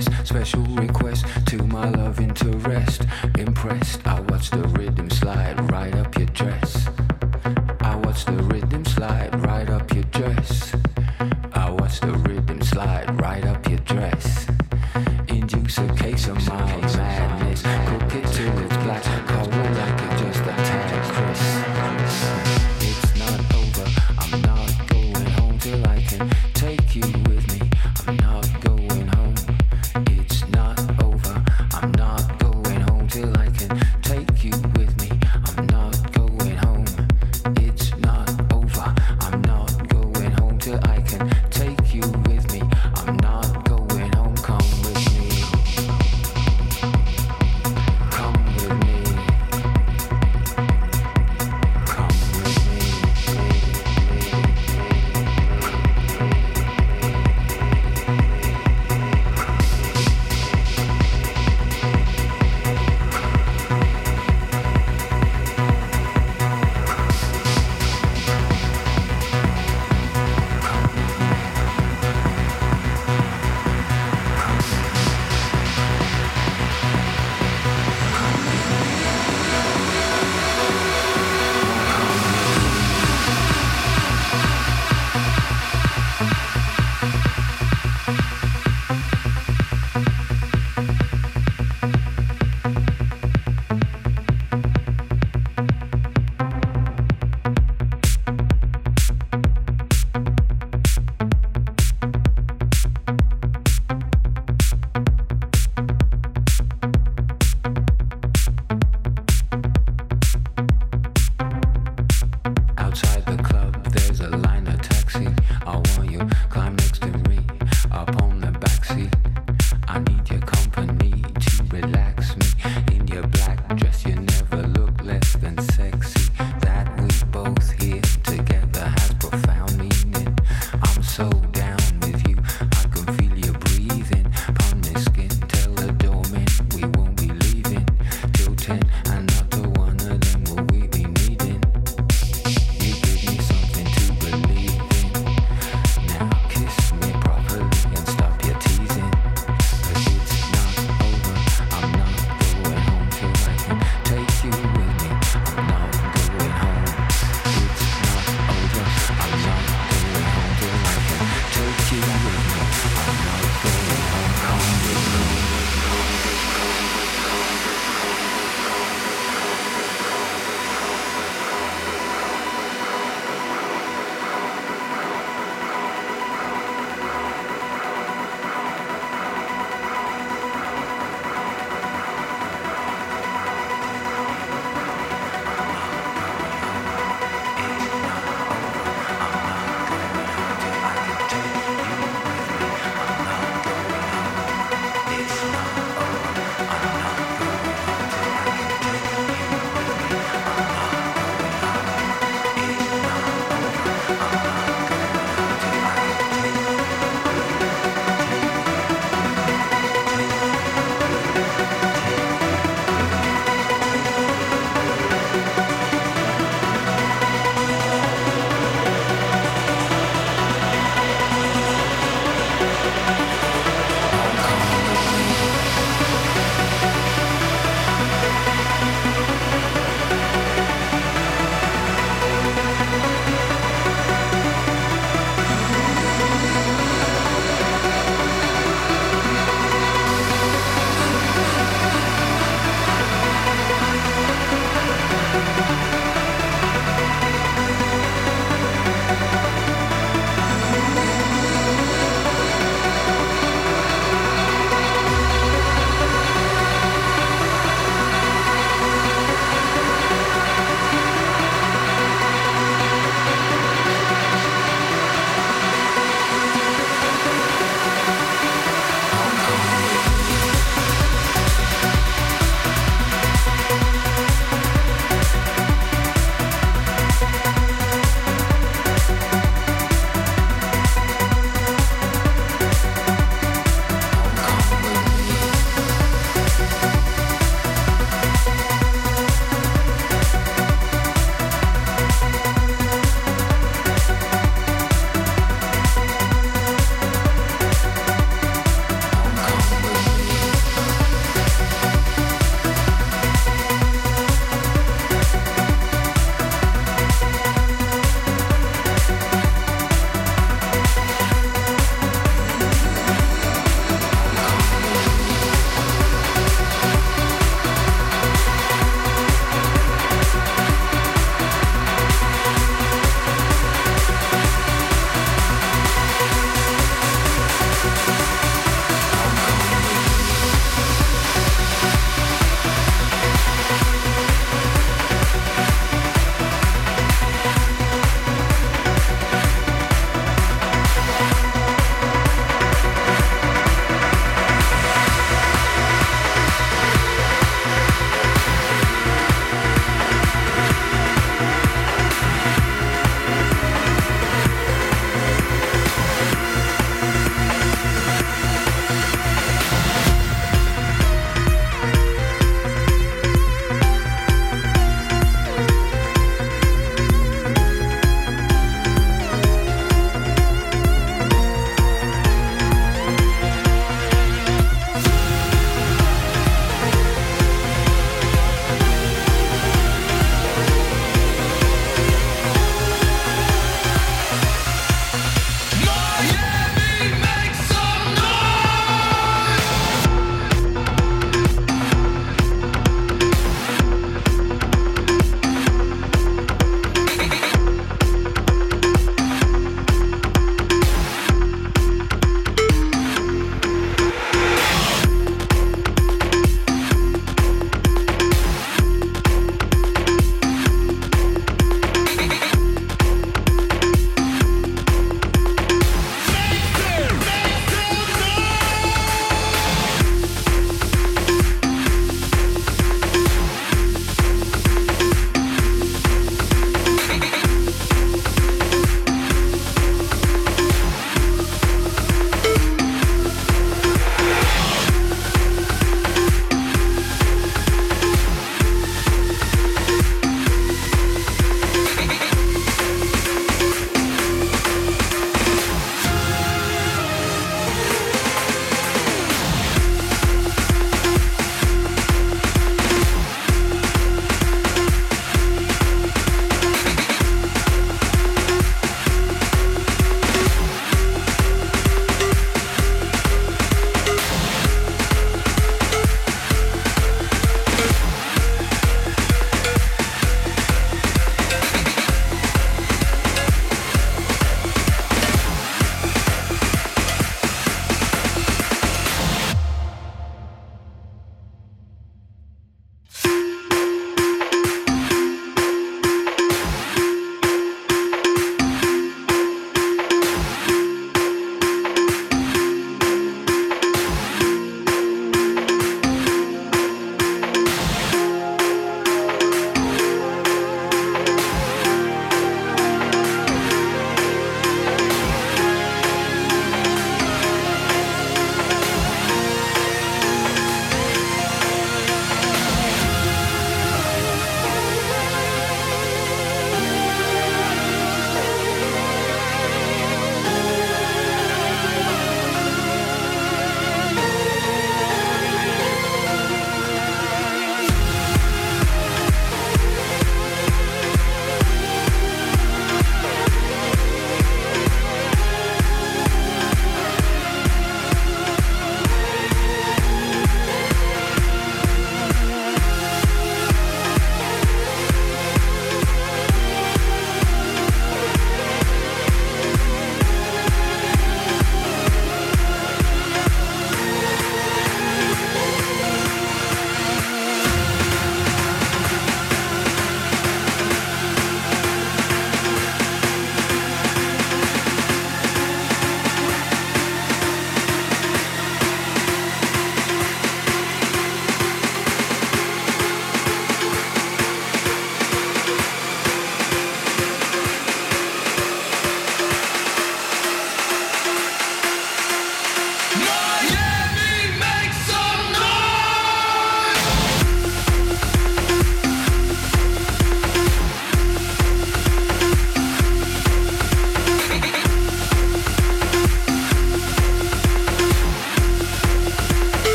special ring.